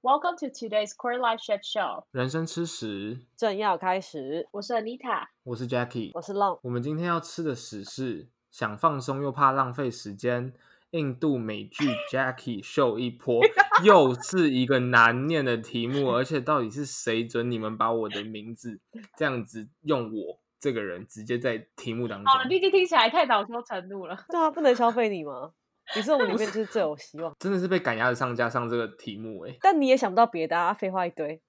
Welcome to today's Core Life Shit Show。人生吃屎，正要开始，我是 Anita。我是 Jackie。我是 Long。我们今天要吃的屎是想放松又怕浪费时间。印度美剧 Jackie 秀一波，又是一个难念的题目，而且到底是谁准你们把我的名字这样子用我这个人直接在题目当中？好了，毕竟听起来太恼羞成怒了。对啊，不能消费你吗？你是我们里面就是最有希望，真的是被赶鸭子上架上这个题目哎、但你也想不到别的啊，废话一堆。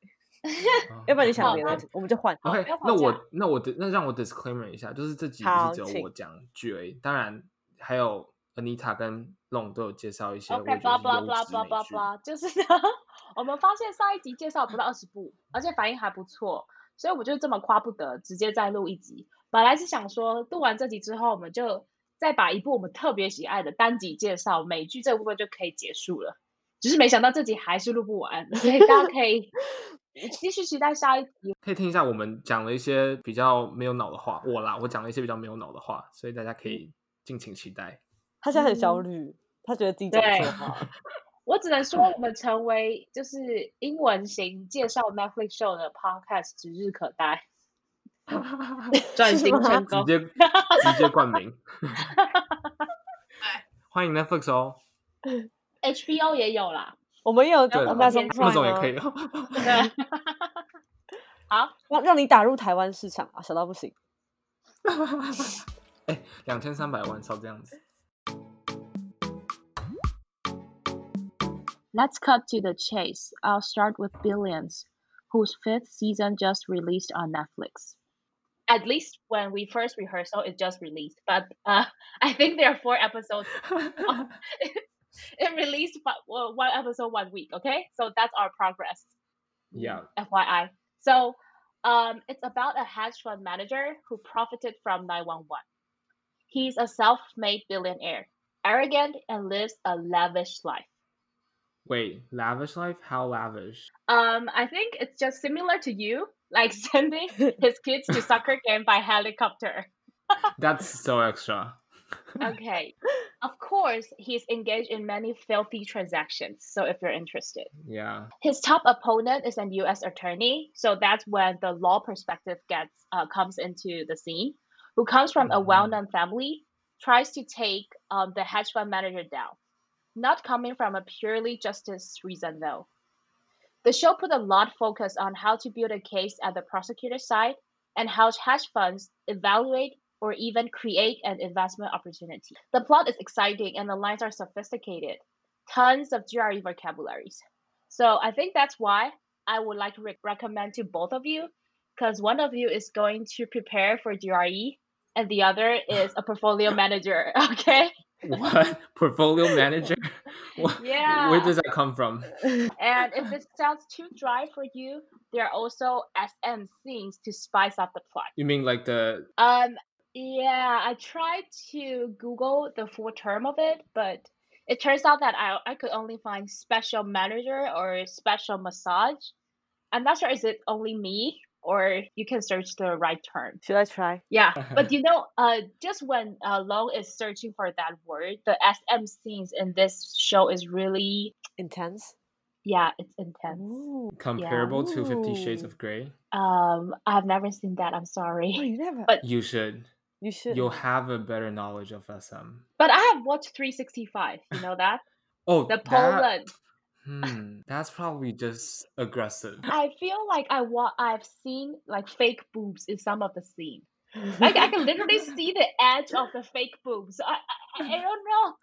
要不然你想好别的，我们就换。OK，那我那我那让我 disclaimer 一下，就是这集不是只有我讲剧而已，当然还有 Anita 跟 Long 都有介绍一些 OK，得 blah blah 是 blah blah blah 剧。blah，就是呢，我们发现上一集介绍不到二十部，而且反应还不错，所以我就这么夸不得，直接再录一集。本来是想说录完这集之后，我们就再把一部我们特别喜爱的单集介绍美剧这部分就可以结束了。只是没想到这集还是录不完，所以大家可以 继续期待下一集。可以听一下我们讲了一些比较没有脑的话，我啦，我讲了一些比较没有脑的话，所以大家可以敬请期待。他现在很焦虑，他觉得自己讲对错话。我只能说，我们成为就是英文型介绍 Netflix show 的 podcast 指日可待，转型成功。直接直接冠名，欢迎 Netflix 哦， HBO 也有啦，我们也有对了我们 Amazon 那 Amazon Prime 也可以啊，哦。对，好，让让你打入台湾市场啊，小到不行。哎，两千三百万烧这样子。 Let's cut to the chase. I'll start with Billions, whose fifth season just released on Netflix. At least when we first rehearsal, it just released. But uh, I think there are four episodes. it released but one episode one week. Okay, so that's our progress. yeah, FYI. So um, it's about a hedge fund manager who profited from 911. He's a self made billionaire, arrogant, and lives a lavish life. wait, lavish life? How lavish? Um, I think it's just similar to you, like sending his kids to soccer game by helicopter. That's so extra. Okay. of course, he's engaged in many filthy transactions. So if you're interested. Yeah. his top opponent is an U.S. attorney, so that's when the law perspective gets uh, comes into the scene. Who comes from a Mhm. well-known family, tries to take um, the hedge fund manager down. Not coming from a purely justice reason, though. The show put a lot focus on how to build a case at the prosecutor side and how hedge funds evaluate or even create an investment opportunity. The plot is exciting and the lines are sophisticated. Tons of GRE vocabularies. So I think that's why I would like to re- recommend to both of you, because one of you is going to prepare for GRE, and the other is a portfolio manager. Okay. What? Portfolio manager? What- Yeah. Where does that come from? And if it sounds too dry for you, there are also SM scenes to spice up the plot. You mean like the Um, yeah, I tried to Google the full term of it, but it turns out that I I could only find special manager or special massage. I'm not sure is it only me or you can search the right term. Should I try? Yeah, but you know, uh, just when uh, Long is searching for that word, the SM scenes in this show is really, Intense. yeah, it's intense. Ooh. comparable to Fifty Shades of Grey? Um, I've never seen that. I'm Oh, sorry, you never. But- You should. you should. You'll have a better knowledge of SM. but I have watched 365. You know that Oh, the that- Poland. Hmm, that's probably just aggressive. I feel like I wa- I've seen like fake boobs in some of the scene. Like I can literally see the edge of the fake boobs. I I, I don't know.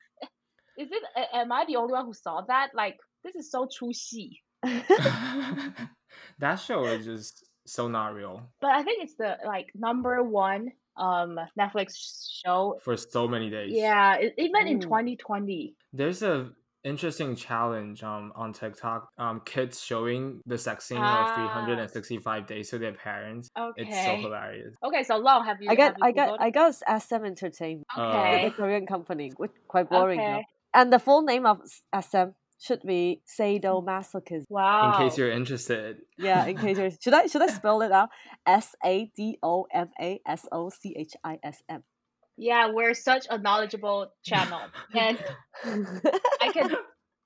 Is it? Am I the only one who saw that? Like this is so true she. that show is just so not real But I think it's the like number one um Netflix show. for so many days. Yeah, even in 2020. There's a interesting challenge um on TikTok. Um, kids showing the sex scene of Ah. 365 days to their parents. Okay. It's so hilarious. Okay, so long have you? I got, you I got, Googled? I got SM Entertainment, Uh, Okay. the Korean company, which quite boring. now. Okay. And the full name of SM should be sadomasochism. Wow. In case you're interested. Yeah, in case you're, should I should I spell it out? S A D O M A S O C H I S M. Yeah, we're such a knowledgeable channel, and I can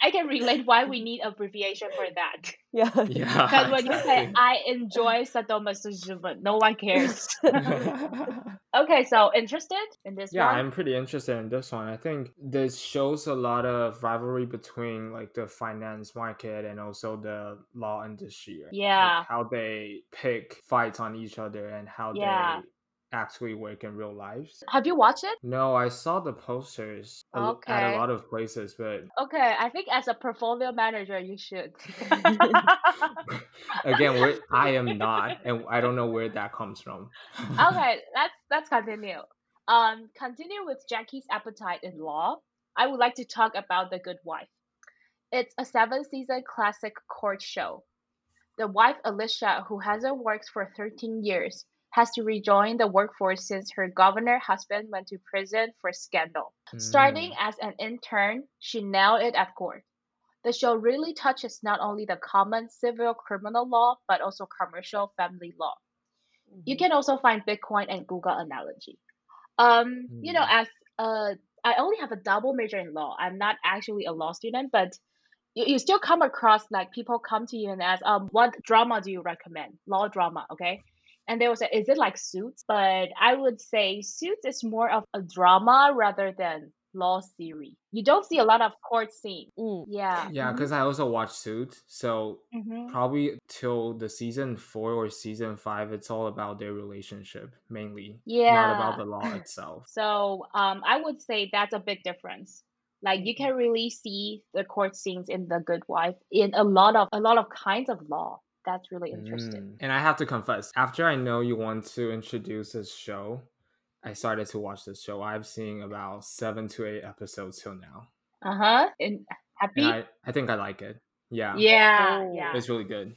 I can relate why we need abbreviation for that. Yeah. Yeah. Because when you say. I enjoy sadomasochism, no one cares. okay, so interested in this one? yeah, one? I'm pretty interested in this one. I think this shows a lot of rivalry between like the finance market and also the law industry. right? Like, Yeah. how they pick fights on each other and how Yeah. they actually work in real lives. Have you watched it? No, I saw the posters l- at a lot of places, but Okay, I think as a portfolio manager, you should. again, we're, I am not, and I don't know where that comes from. okay, let's let's continue. Um, continue with Jacky's appetite in law. I would like to talk about The Good Wife. It's a seven season classic court show. The wife Alicia, who hasn't worked for 13 years, has to rejoin the workforce since her governor husband went to prison for scandal. Starting Mm. as an intern, she nailed it at court. The show really touches not only the common civil criminal law, but also commercial family law. You can also find Bitcoin and Google analogy. Um, you know, Mm. as uh, I only have a double major in law. I'm not actually a law student, but you, you still come across like people come to you and ask, um, what drama do you recommend? Law drama, okay? And they will say, is it like Suits? But I would say Suits is more of a drama rather than law series. You don't see a lot of court scene. Mm. Yeah. Yeah, because I also watch Suits, so hmm probably till the season four or season five, it's all about their relationship mainly, Yeah. not about the law itself. So um, I would say that's a big difference. Like you Mhm. can really see the court scenes in The Good Wife in a lot of a lot of kinds of law. That's really interesting. Mm. And I have to confess, after I know you want to introduce this show, I started to watch this show. I've seen about seven to eight episodes till now, Uh huh. And happy. and I, I think I like it. Yeah, yeah, Oh. yeah, it's really good.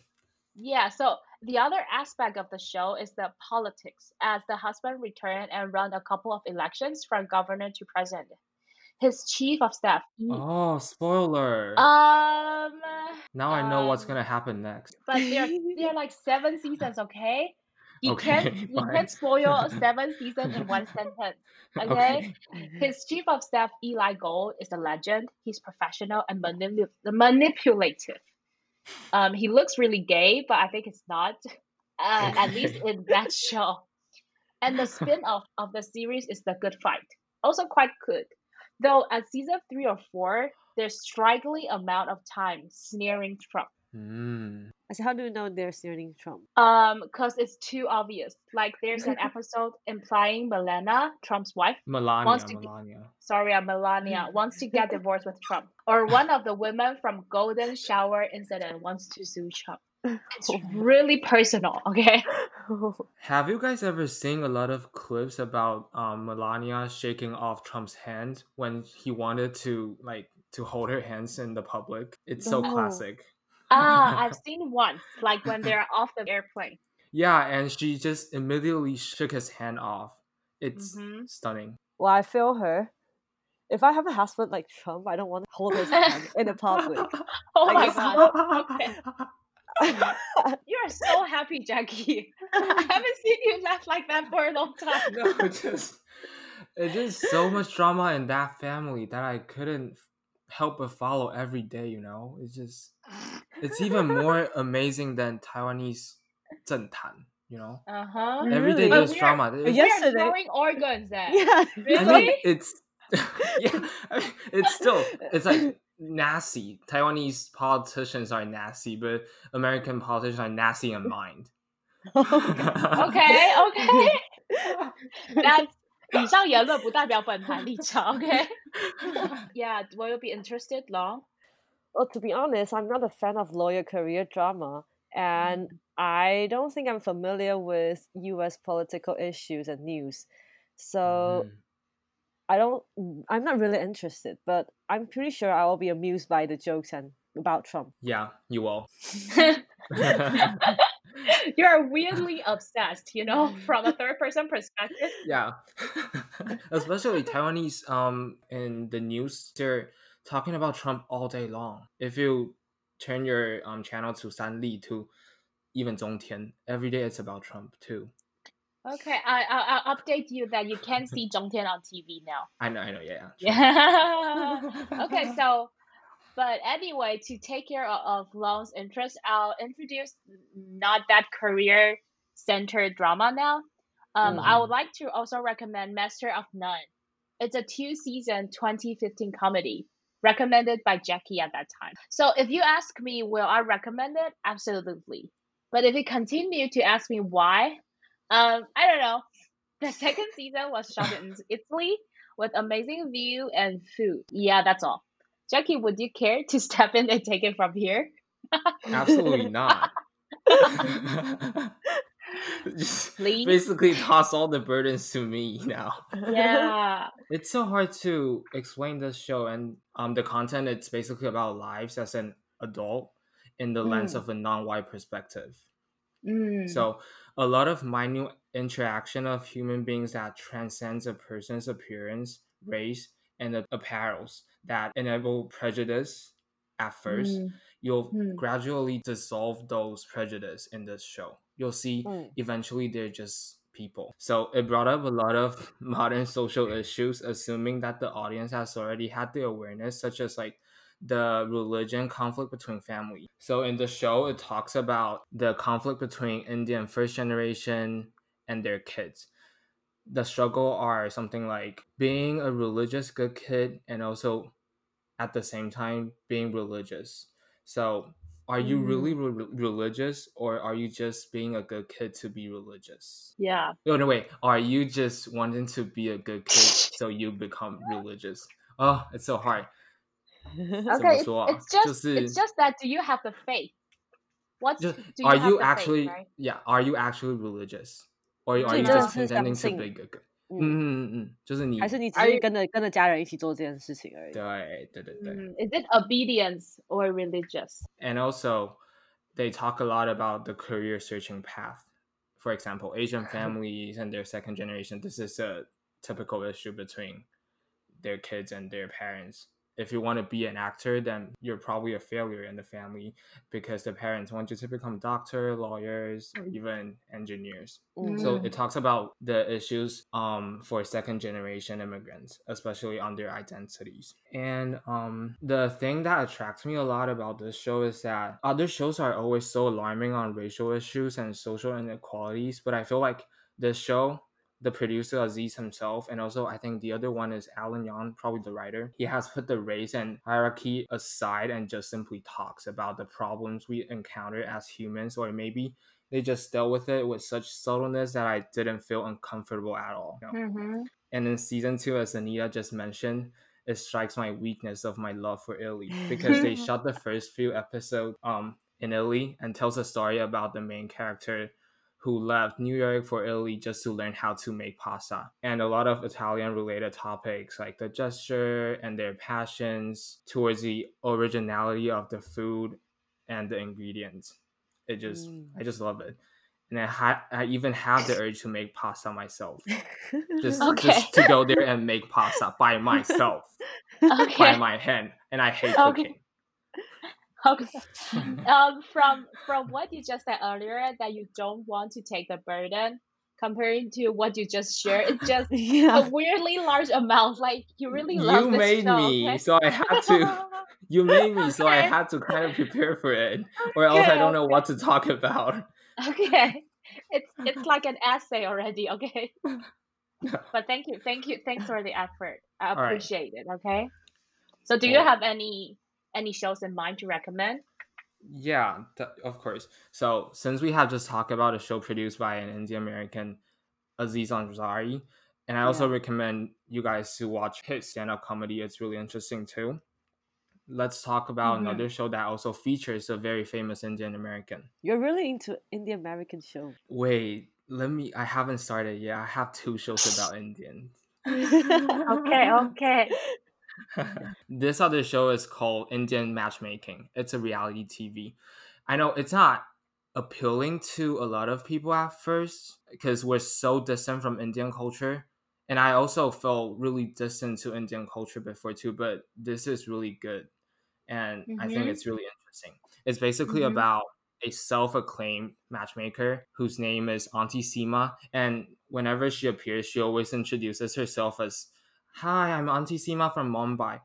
yeah. So the other aspect of the show is the politics, as the husband returned and run a couple of elections from governor to president. His chief of staff. Oh, spoiler! Um. now I know what's um, gonna happen next. but there are, they're like seven seasons, okay? You Okay, can't you can't spoil seven seasons in one sentence. Okay? His chief of staff Eli Gold is a legend. He's professional and manipul- manipulative. Um, he looks really gay, but I think it's not. Uh, at least in that show. And the spin-off of the series is The Good Fight. Also quite good. Though at season three or four, there's strikingly amount of time sneering Trump. Mm. I said, how do you know they're sneering Trump? Um, because it's too obvious. Like there's an episode implying Melania, Trump's wife. Melania, Wants to be- Melania. Sorry, uh, Melania wants to get divorced with Trump, or one of the women from Golden Shower incident wants to sue Trump. It's really personal. Okay. Have you guys ever seen a lot of clips about um, Melania shaking off Trump's hand when he wanted to like to hold her hands in the public? It's so No. classic. Ah, I've seen once, like when they're off the airplane. Yeah, and she just immediately shook his hand off. It's Mhm. stunning. well, I feel her. If I have a husband like Trump, I don't want to hold his hand in the public. Oh Like my god. Okay. You are so happy, Jacky. I haven't seen you laugh like that for a long time. no, just it's just so much drama in that family that I couldn't help but follow every day. You know, it's just it's even more amazing than Taiwanese 政坛. You know, Uh huh. every day Really? there's But we are- drama. but It's- We are Yesterday- throwing organs at. yeah. Really? I mean, it's yeah. I mean, it's still it's like nasty. Taiwanese politicians are nasty, but American politicians are nasty in mind. Okay, okay. That's 以上言论不代表本台立场，OK？ Yeah, will you be interested, Long? Well, to be honest, I'm not a fan of lawyer career drama, and I don't think I'm familiar with U.S. political issues and news. So Mm. I don't. I'm not really interested, but I'm pretty sure I will be amused by the jokes and about Trump. Yeah, you will. You're weirdly obsessed, you know, from a third person perspective. yeah, especially Taiwanese um in the news, they're talking about Trump all day long. If you turn your um channel to Sanli to even Zhongtian, every day it's about Trump too. Okay, I, I I'll update you that you can see Zhongtian on TV now. I know, I know, yeah, yeah. Yeah. okay, so But anyway, to take care of, of Long's interest, I'll introduce not that career centered drama now. Um, I would Mhm. like to also recommend Master of None. It's a two season 2015 comedy recommended by Jacky at that time. So if you ask me, will I recommend it? Absolutely. But if you continue to ask me why, um, I don't know. The second season was shot in Italy with amazing view and food. Yeah, that's all. Jacky, would you care to step in and take it from here? Absolutely not. Just Please? basically toss all the burdens to me now. Yeah. It's so hard to explain this show and um the content it's basically about lives as an adult in the lens Mm. of a non-white perspective. Mm. So a lot of minute interaction of human beings that transcends a person's appearance, race, and a- apparels that enable prejudice at first. Mm. You'll Mm. gradually dissolve those prejudice in this show. You'll see Mm. eventually they're just people. So it brought up a lot of modern social issues, assuming that the audience has already had the awareness, such as like the religion conflict between family. So in the show, it talks about the conflict between Indian first generation and their kids. The struggle are something like being a religious good kid and also at the same time being religious. So are you mm-hmm. really re- religious or are you just being a good kid to be religious? Yeah. No, no, wait. Are you just wanting to be a good kid so you become religious? Oh, it's so hard. Okay. It's, 怎么说啊？ it's just 就是 it's just that do you have the faith? What's Just, do you are have you the faith, actually right? yeah? Are you actually religious, or are 就 you 你真的 just 是相 pretending to 信 be good? 嗯，嗯嗯嗯，就是你还是你只 Are 是 you- 跟着跟着家人一起做这件事情而已。对对对对。 Mm, is it obedience or religious? and also they talk a lot about the career searching path for example asian families and their second generation this is a typical issue between their kids and their parents if you want to be an actor then you're probably a failure in the family because the parents want you to become doctor lawyers or even engineers 嗯 so Mm. it talks about the issues um, for second generation immigrants, especially on their identities. And um, the thing that attracts me a lot about this show is that other shows are always so alarming on racial issues and social inequalities, but I feel like this show, the producer Aziz himself, and also I think the other one is Alan Yang, probably the writer. He has put the race and hierarchy aside and just simply talks about the problems we encounter as humans, or maybe they just dealt with it with such subtleness that I didn't feel uncomfortable at all. you know? Mm-hmm. And in season two, as Anita just mentioned, it strikes my weakness of my love for Italy because they shot the first few episodes um in Italy and tells a story about the main character who left New York for Italy just to learn how to make pasta. And a lot of Italian related topics like the gesture and their passions towards the originality of the food and the ingredients. It just Mm. I just love it. And I ha- I even have the urge to make pasta myself. Just Okay. just to go there and make pasta by myself, by my hand. And I hate Okay. cooking. Okay. Um, from from what you just said earlier, that you don't want to take the burden, comparing to what you just shared, it's just a weirdly large amount. Like you really love you this made show, me, okay? so I had to. You made me, so I had to kind of prepare for it, or else I don't know okay. what to talk about. Okay. It's it's like an essay already, okay? but thank you, thank you, thanks for the effort. I All right. appreciate it, okay? So do you have any any shows in mind to recommend? Yeah, th- of course. So since we have just talked about a show produced by an Indian American, Aziz Ansari, and I also Yeah. recommend you guys to watch his stand-up comedy. It's really interesting too. Let's talk about Mhm. another show that also features a very famous Indian American. You're really into Indian American show. Wait, let me. I haven't started yet. I have two shows about Indians. Okay, okay. this other show is called Indian Matchmaking. It's a reality TV. I know it's not appealing to a lot of people at first because we're so distant from Indian culture. And I also felt really distant to Indian culture before too, but this is really good. And I think Mhm. it's really interesting. It's basically Mhm. about a self-acclaimed matchmaker whose name is Auntie Sima. And whenever she appears, she always introduces herself as, "Hi, I'm Auntie Sima from Mumbai.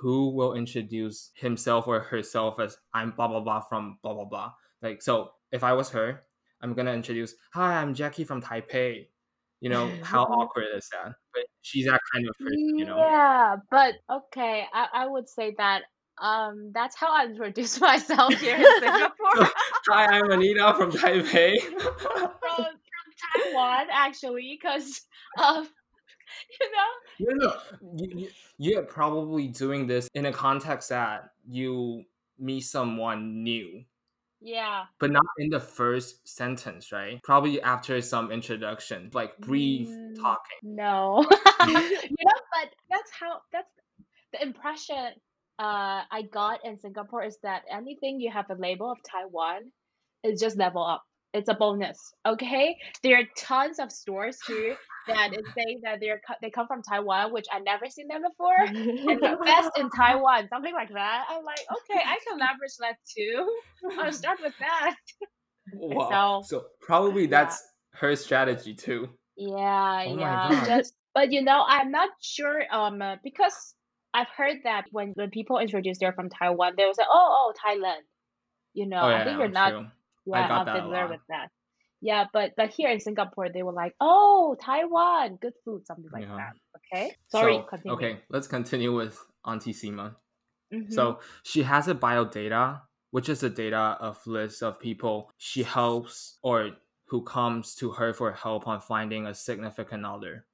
who will introduce himself or herself as I'm blah blah blah from blah blah blah. Like so, if I was her, I'm gonna introduce, "Hi, I'm Jacky from Taipei." You know how awkward is that? But she's that kind of person, you know. Yeah, but okay, I, I would say that um that's how I introduce myself here in Singapore. Hi, I'm Anita from Taipei. from, from Taiwan actually, because um you know no, no, you, you, you're probably doing this in a context that you meet someone new yeah but not in the first sentence, right? Probably after some introduction, like brief Mm, talking. No. you know, but that's how that's the impression uh I got in Singapore is that anything you have a label of Taiwan is just level up. It's a bonus. Okay? There are tons of stores here that is saying that they're they come from Taiwan, which I never seen them before. And the best in Taiwan, something like that. I'm like, okay, I can leverage that too. I'll start with that. Wow. So- So probably that's her strategy too. Yeah, Oh yeah. Just, but you know, I'm not sure. Um, uh, because I've heard that when when people introduce they're from Taiwan, they will say, "Oh, oh, Thailand." You know, oh I think you're true. Not. I Yeah, got that familiar with that. Yeah, but but here in Singapore, they were like, "Oh, Taiwan, good food," something like Yeah. that. Okay, sorry. So, continue. okay, let's continue with Auntie Sima. Mhm. So she has a bio data, which is a data of list of people she helps or who comes to her for help on finding a significant other.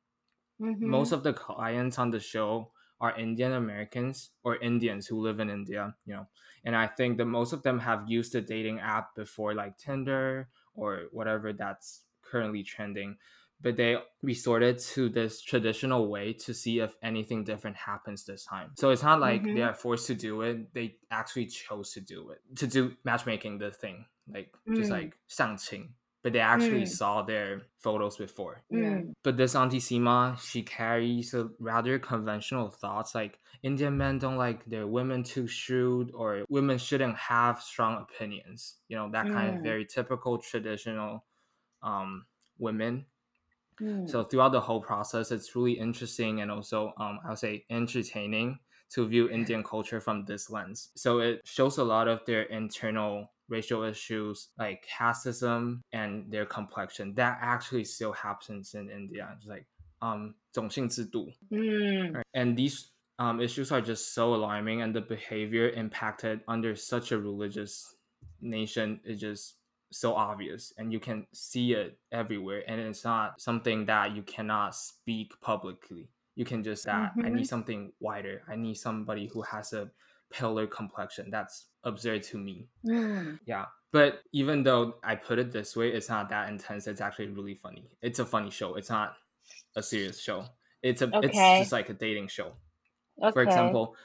Mhm. Most of the clients on the show are Indian Americans or Indians who live in India, you know. And I think that most of them have used the dating app before, like Tinder or whatever that's currently trending. But they resorted to this traditional way to see if anything different happens this time. So it's not like they Mhm. are forced to do it; they actually chose to do it to do matchmaking. The thing, like just Mm. like 相亲, but they actually Mm. saw their photos before. Yeah. Mm. But this Auntie Sima, she carries a rather conventional thoughts like Indian men don't like their women too shrewd or women shouldn't have strong opinions. You know, that kind of Mm. very typical traditional um women. Mm. So throughout the whole process, it's really interesting and also um I would say entertaining to view Indian culture from this lens. So it shows a lot of their internal racial issues like casteism and their complexion. That actually still happens in India. It's like um 种姓制度. Mm. Right? And these um, issues are just so alarming, and the behavior impacted under such a religious nation is just so obvious, and you can see it everywhere. And it's not something that you cannot speak publicly. You can just that I Mhm. need something wider. I need somebody who has a paler complexion. That's absurd to me. Mm. Yeah. But even though I put it this way, it's not that intense. It's actually really funny. It's a funny show. It's not a serious show. It's a it's just like a dating show. Okay. For example,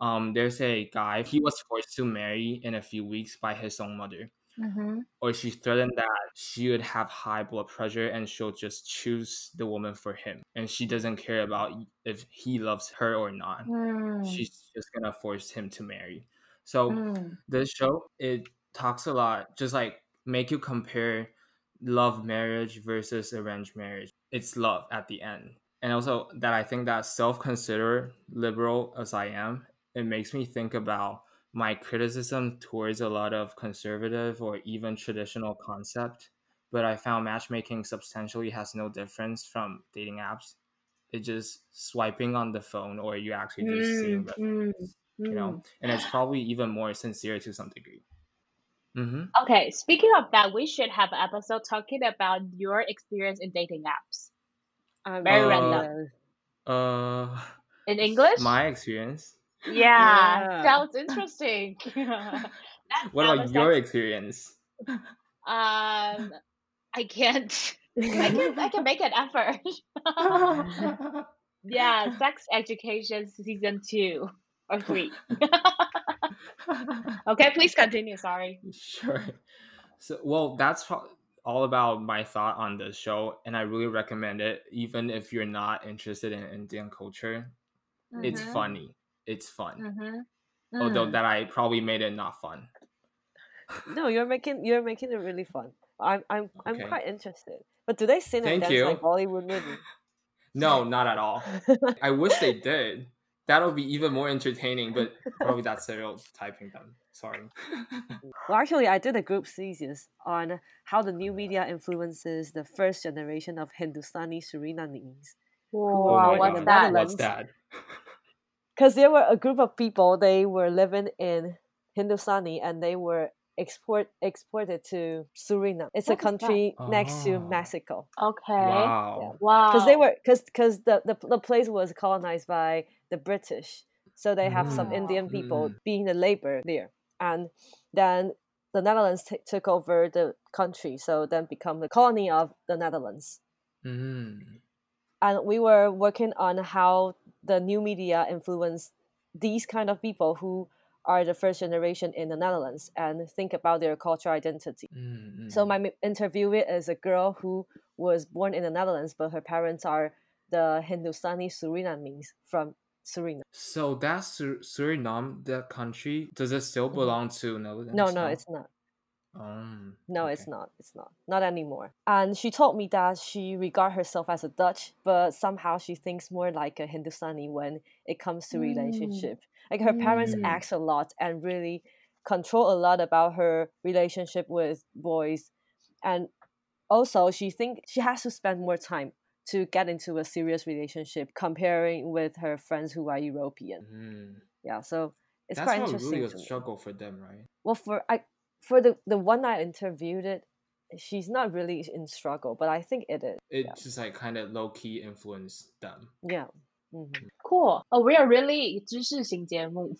um, there's a guy he was forced to marry in a few weeks by his own mother, Mhm. or she threatened that she would have high blood pressure and she'll just choose the woman for him, and she doesn't care about if he loves her or not. Mm. She's just gonna force him to marry. So Mm. this show it talks a lot just like make you compare love marriage versus arranged marriage it's love at the end and also that i think that self-consider liberal as i am it makes me think about my criticism towards a lot of conservative or even traditional concept but i found matchmaking substantially has no difference from dating apps it's just swiping on the phone or you actually just seeing Mm, mm, you know mm. and it's probably even more sincere to some degree mm-hmm. Okay, speaking of that, we should have an episode talking about your experience in dating apps. I'm Very Uh, random. uh In English? my experience yeah, Yeah. sounds interesting. Let's what have about your sex- experience Um, I can't. I can. I can make an effort. yeah, sex education season two or three. okay, please continue. Sorry. sure so well that's all about my thought on the show and i really recommend it even if you're not interested in indian culture it's Mhm, funny it's fun mhm, although mm. that i probably made it not fun no, you're making you're making it really fun. I'm I'm I'm quite interested. But do they sing Thank and dance you. like Bollywood movie? no not at all i wish they did that'll be even more entertaining, but probably that's stereotyping them. Sorry. Well, actually, I did a group thesis on how the new media influences the first generation of Hindustani Surinamese. Whoa, my what's that? What's that? Because there were a group of people, they were living in Hindustani and they were export exported to Suriname. It's What a is that? country next to Oh. Mexico. Okay. Wow. Wow. because they were because because the, the the place was colonized by the British, so they have some Mm. Indian people Mm. being the labor there, and then the Netherlands t- took over the country, so then become the colony of the Netherlands. Mm. And we were working on how the new media influence these kind of people who are the first generation in the Netherlands and think about their cultural identity. Mm, So my interviewee is a girl who was born in the Netherlands, but her parents are the Hindustani Surinamese from Suriname. So that's Sur- Suriname, the country. Does it still Mhm. belong to Netherlands? No, no, now? it's not. Um, No, it's not. It's not. Not anymore. And she told me that she regard herself as a Dutch, but somehow she thinks more like a Hindustani when it comes to Mm. relationship. Like her parents Mm. ask a lot and really control a lot about her relationship with boys. And also she think she has to spend more time to get into a serious relationship comparing with her friends who are European. Mm. Yeah, so it's That's quite interesting. really a struggle for them, right? well for i for the the one i interviewed it she's not really in struggle but i think it is It Yeah. just like kind of low key influenced them. yeah hmm Cool. Oh, we are really 知识型节目.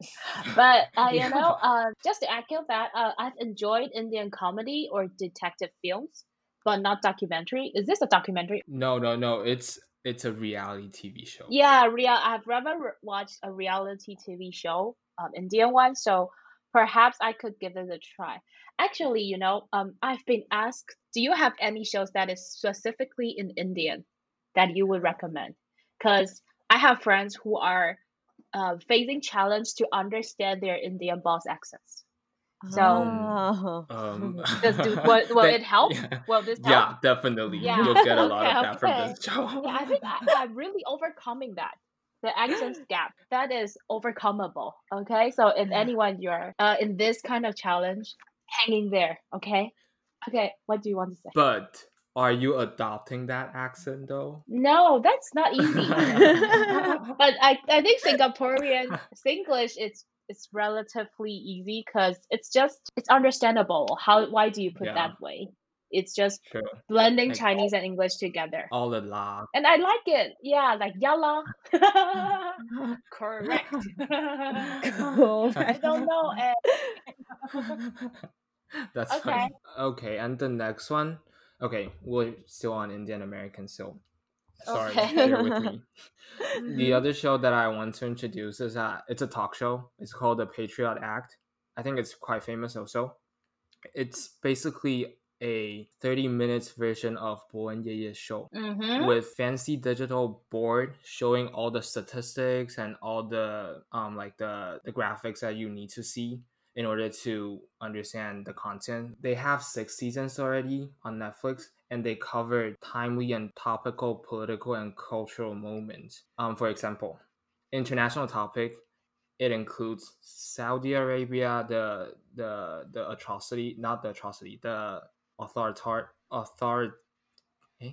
but uh, you know, uh, just to echo that, uh, I've enjoyed Indian comedy or detective films, but not documentary. Is this a documentary? No, no, no. It's it's a reality TV show. Yeah, real. I've never re- watched a reality TV show, um, Indian one. So perhaps I could give it a try. Actually, you know, um, I've been asked, do you have any shows that is specifically in Indian that you would recommend? Because I have friends who are uh, facing challenge to understand their Indian boss accents. So Ah. Um, does do will, will that- it help? Yeah, Will this help? yeah definitely. Yeah, You'll get a lot okay, of that from this show. Yeah, I think I, I'm really overcoming that. The accent gap that is overcomable. Okay, so if anyone you're uh, in this kind of challenge, hanging there. Okay, okay. What do you want to say? But are you adopting that accent though? No, that's not easy. but I, I think Singaporean Singlish it's it's relatively easy because it's just it's understandable. How why do you put Yeah. that way? It's just Sure. blending Like- Chinese and English together. All the la. And I like it. Yeah, like yalla. Correct. cool. I don't know. eh. That's Okay. funny. Okay, and the next one. Okay, we're still on Indian American, so sorry, Okay. bear with me. Mm-hmm. The other show that I want to introduce is uh it's a talk show. It's called The Patriot Act. I think it's quite famous also. It's basically a 30 minutes version of Bo and Yeye's show Mhm. with fancy digital board showing all the statistics and all the um like the the graphics that you need to see in order to understand the content. They have six seasons already on Netflix and they cover timely and topical political and cultural moments. Um for example, international topic it includes Saudi Arabia, the the the atrocity, not the atrocity, the authoritar author eh?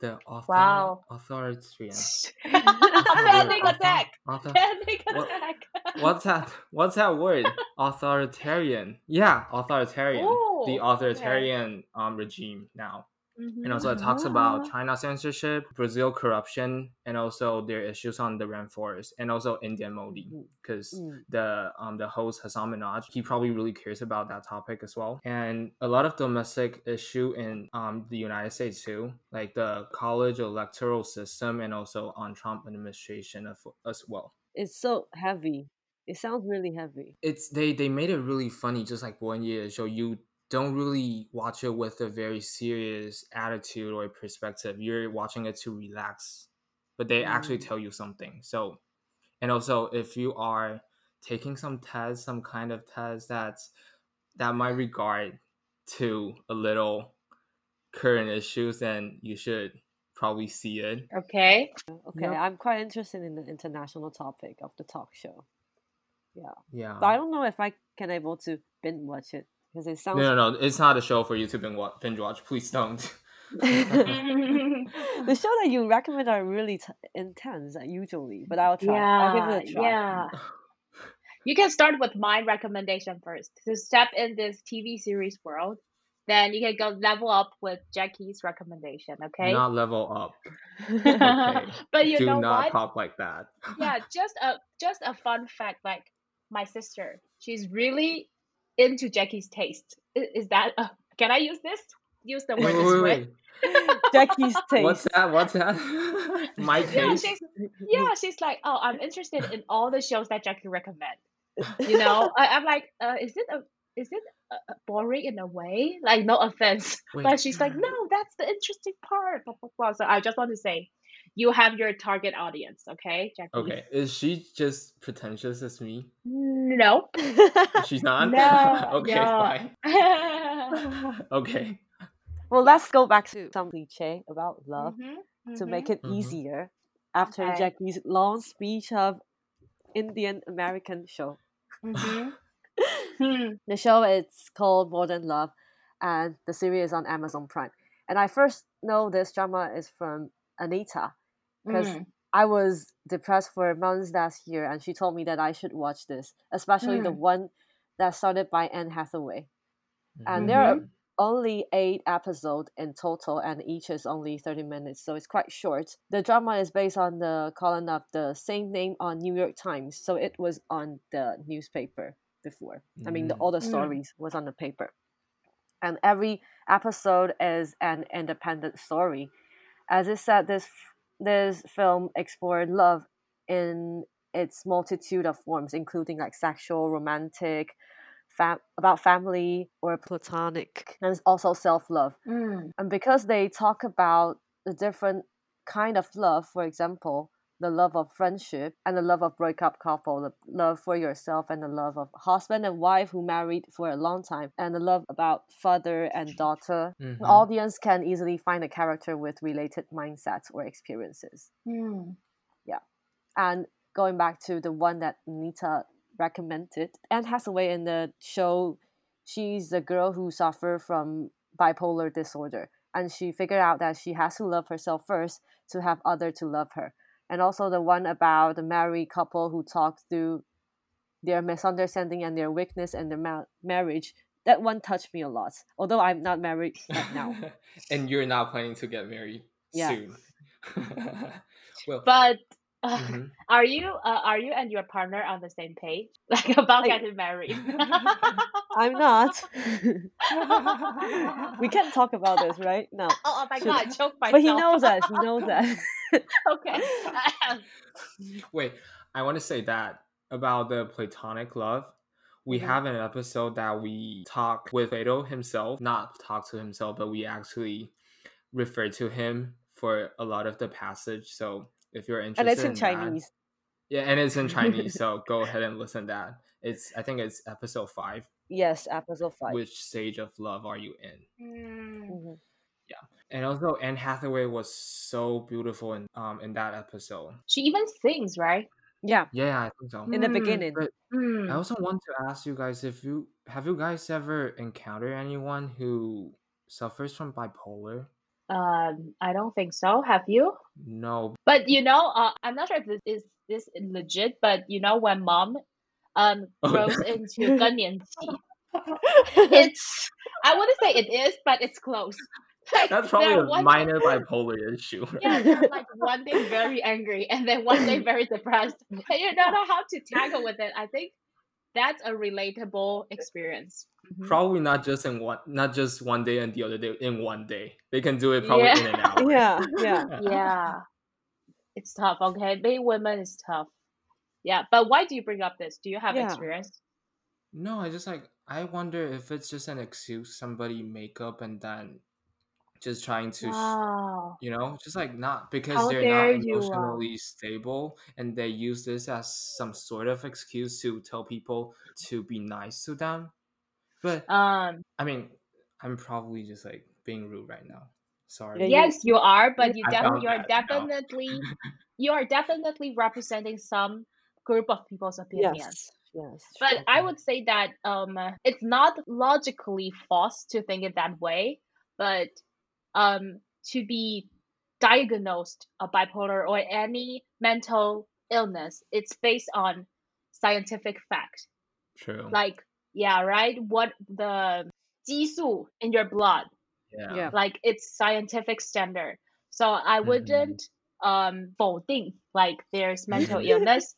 the author Wow. authoritarian. Panic attack. author- Panic What- attack. what's that? What's that word? authoritarian. Yeah, authoritarian. the Ooh, okay. authoritarian um regime now. Mhm. And also it talks about China censorship, Brazil corruption, and also their issues on the rainforest, and also Indian Modi, Mm. because Mm. the um the host Hasan Minhaj, he probably really cares about that topic as well. And a lot of domestic issue in um the United States too, like the college electoral system, and also on Trump administration of, as well. it's so heavy it sounds really heavy it's they they made it really funny just like one year show you don't really watch it with a very serious attitude or perspective you're watching it to relax but they actually Mm. tell you something so and also if you are taking some test some kind of test that's that might regard to a little current issues then you should probably see it. Okay. Okay, Yep. I'm quite interested in the international topic of the talk show. Yeah, Yeah. but I don't know if I can able to binge watch it because it sounds. No, no, no. It's not a show for you to binge watch. Binge watch. Please don't. the show that you recommend are really t- intense uh, usually, but I'll try. I'll give yeah, it a try. yeah. You can start with my recommendation first to step in this TV series world. Then you can go level up with Jacky's recommendation. Okay. Not level up. Okay. but you Do know not what? talk like that. yeah, just a just a fun fact. Like my sister, she's really into Jacky's taste. Is, is that? Uh, can I use this? Use the word Wait, this wait, way. wait. Jacky's taste. What's that? What's that? My taste. Yeah, she's yeah, she's like, oh, I'm interested in all the shows that Jacky recommend. You know, I, I'm like, uh, is it a is it uh uh, boring in a way? Like, no offense, Wait. but she's like, no, that's the interesting part. Blah, blah, blah. So I just want to say, you have your target audience, okay, Jacky? Okay, is she just pretentious as me? No. She's not. No, okay, no. fine. Okay. well, let's go back to some cliche about love to mhm. make it Mhm. easier after Okay. Jacky's long speech of Indian American show. Mhm. Hmm. The show is called Modern Love, and the series is on Amazon Prime. And I first know this drama is from Anita because Mm. I was depressed for months last year, and she told me that I should watch this, especially the Mm. one that started by Anne Hathaway. And there are only eight episodes in total, and each is only 30 minutes, so it's quite short. The drama is based on the column of the same name on New York Times, so it was on the newspaper before. I mean, the, Mm. all the Mm. stories was on the paper. And every episode is an independent story. As it said, this this film explored love in its multitude of forms, including like sexual, romantic, fam- about family or platonic, and it's also self love. Mm. And because they talk about the different kind of love, for example, the love of friendship and the love of breakup couple, the love for yourself and the love of husband and wife who married for a long time, and the love about father and daughter. Mhm. The audience can easily find a character with related mindsets or experiences. Mm. And going back to the one that Nita recommended, Anne Hathaway in the show, she's a girl who suffered from bipolar disorder. And she figured out that she has to love herself first to have other to love her. And also the one about the married couple who talk through their misunderstanding and their weakness and their ma- marriage. That one touched me a lot. Although I'm not married right now. and you're not planning to get married Yeah. soon. well, But uh, mhm. are you uh, are you and your partner on the same page, like about Like- getting married? I'm not. we can't talk about this, right? No. Oh, oh my Should- god, choke myself. But he knows that. He knows that. okay. wait, I want to say that about the platonic love. We Mhm. have an episode that we talk with Beto himself, not talk to himself, but we actually refer to him for a lot of the passage. So if you're interested and it's in that- Chinese. yeah, and it's in Chinese. so go ahead and listen to that. It's I think it's episode five. Yes, episode five. Which stage of love are you in? Mm. Mhm. And also, Anne Hathaway was so beautiful in um in that episode. She even sings, right? Yeah, Yeah, I think so. in the Mm, beginning. But Mm. I also want to ask you guys if you have you guys ever encountered anyone who suffers from bipolar? Um, I don't think so. Have you? No. But you know, uh, I'm not sure if this is this legit, but you know, when mom um Oh, grows no. into 更年期, it's I wouldn't say it is, but it's close. Like, That's probably they're a one- minor bipolar issue. Yeah, they're like one day very angry and then one day very depressed, and you don't know how to tackle with it. I think that's a relatable experience. Mhm. Probably not just in one, not just one day and the other day in one day. They can do it probably Yeah. in an hour. yeah, yeah. Yeah, it's tough. Okay, being women is tough. Yeah, but why do you bring up this? Do you have Yeah. experience? No, I just like I wonder if it's just an excuse somebody make up and then just trying to Wow. you know just like not because How they're not you, uh. emotionally stable and they use this as some sort of excuse to tell people to be nice to them but Um. i mean i'm probably just like being rude right now Sorry. Yes, you are, but you I def- you are definitely you are definitely representing some group of people's opinions. Yes. Yes. But sure. I would say that um, it's not logically false to think it that way, but um, to be diagnosed a bipolar or any mental illness. It's based on scientific fact. True. Like yeah right? What the jisu in your blood. Yeah. yeah. like it's scientific standard. So i mm-hmm. wouldn't mm-hmm. um like there's mental illness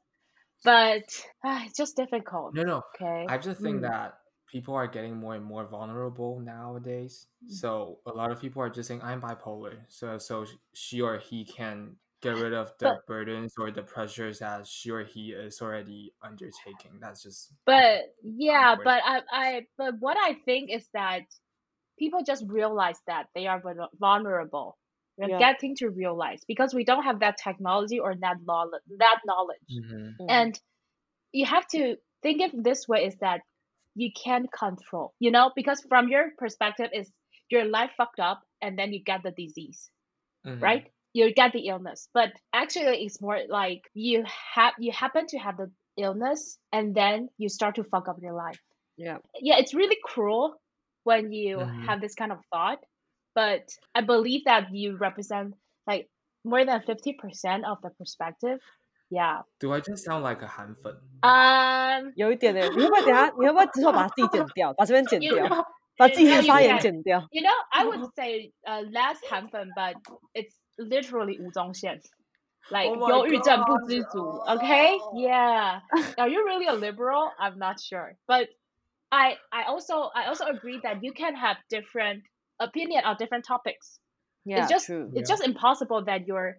but uh, it's just difficult. No no. Okay. I just think mm. that people are getting more and more vulnerable nowadays. Mm. So a lot of people are just saying I'm bipolar, so so she or he can get rid of the But- burdens or the pressures that she or he is already undertaking. That's just but yeah awkward. but I, I but what i think is that people just realize that they are vulnerable they're Yeah. getting to realize because we don't have that technology or that knowledge that knowledge Mhm. Mm. and you have to think of this way is that you can't control you know because from your perspective is your life fucked up and then you get the disease Mhm. right you get the illness but actually it's more like you have you happen to have the illness and then you start to fuck up your life yeah. yeah it's really cruel when you Mhm. have this kind of thought but i believe that you represent like more than 50% of the perspective yeah Do I just sound like a 韩粉？ um 有一点点，你会不会等下？你会不会之后把自己剪掉，把这边剪 you, 掉，把自己的 you 发言 can. 剪掉？ you know i would say uh, less 韩粉 but it's literally 吴宗宪 like Oh my 忧郁症不 God. 知足 okay Oh. yeah are you really a liberal i'm not sure but i i also i also agree that you can have different opinion on different topics Yeah, it's just true. it's Yeah. just impossible that you're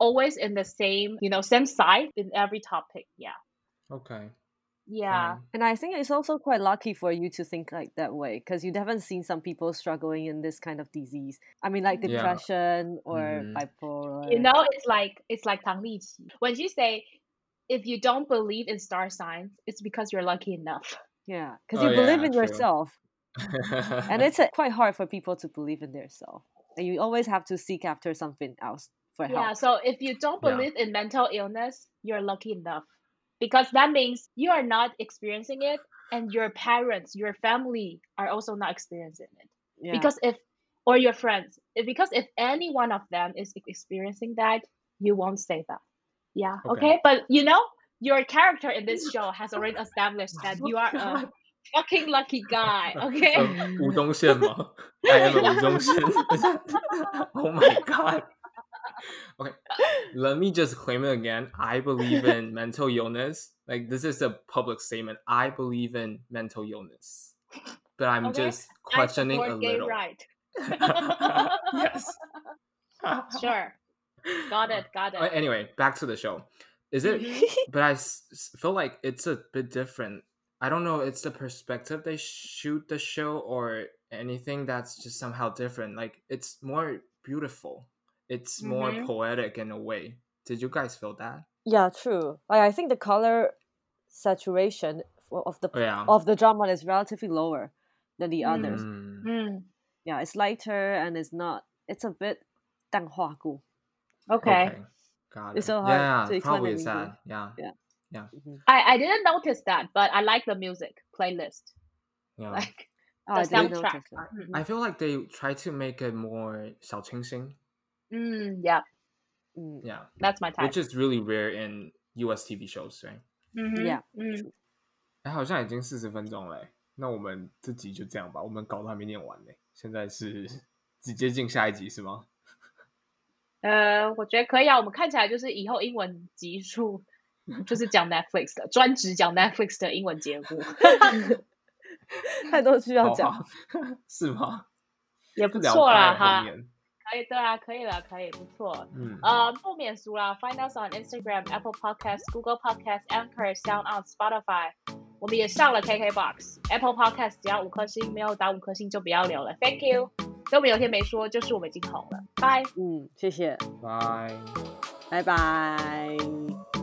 always in the same you know same side in every topic yeah Okay. yeah fine. And I think it's also quite lucky for you to think like that way because you haven't seen some people struggling in this kind of disease. I mean, like Yeah. depression or Mhm. bipolar. you know it's like it's like Tang Liqi. when you say if you don't believe in star signs it's because you're lucky enough Yeah, because Oh, you believe yeah, in true. yourself, and it's uh, quite hard for people to believe in themselves. And you always have to seek after something else for help. yeah so if you don't Yeah. believe in mental illness you're lucky enough because that means you are not experiencing it and your parents your family are also not experiencing it Yeah. because if or your friends if, because if any one of them is experiencing that you won't say that yeah Okay. okay, but you know your character in this show has already established that you are a fucking lucky guy okay 呃吴宗宪吗？I am a 吴宗宪。oh my god. Okay, let me just claim it again. I believe in mental illness. Like this is a public statement. I believe in mental illness, but I'm Okay, just questioning a little. right yes. sure got it got it Anyway, back to the show. Is it? Mhm. But I s- feel like it's a bit different. I don't know. It's the perspective they shoot the show or anything that's just somehow different. Like it's more beautiful It's more Mhm. poetic in a way. Did you guys feel that? yeah, true. Like I think the color saturation for- of the Oh, yeah. of the drama is relatively lower than the others. Mm, Mm, Yeah, it's lighter and it's not. It's a bit 淡化过. okay Got It's it. so hard yeah, to explain probably in is English. that. Yeah. Yeah. I, I didn't notice that but i like the music playlist Yeah. like Oh, the I didn't soundtrack notice that. Mhm. I feel like they try to make it more 小清新. mm, yeah Mm, Yeah. that's my type Which is really rare in US TV shows, right? Mhm, Yeah. mm. 哎，好像已经四十分钟了欸，那我们这集就这样吧。我们稿都还没念完呢，现在是直接进下一集是吗？呃，我觉得可以啊。我们看起来就是以后英文集数 就是讲 Netflix 的，专职讲 Netflix 的英文节目，太多需要讲。啊 是吗？也不聊错啦哈可以，对啊，可以了，可以，不错。嗯，呃，不免俗啦，Find us on Instagram、Apple Podcast、Google Podcast、Anchor、Sound on Spotify。我们也上了 KKBox、Apple Podcast，只要五颗星，没有打五颗星就不要留了。Thank you。所以我们有天没说，就是我们已经红了。拜。嗯，谢谢，拜。拜拜。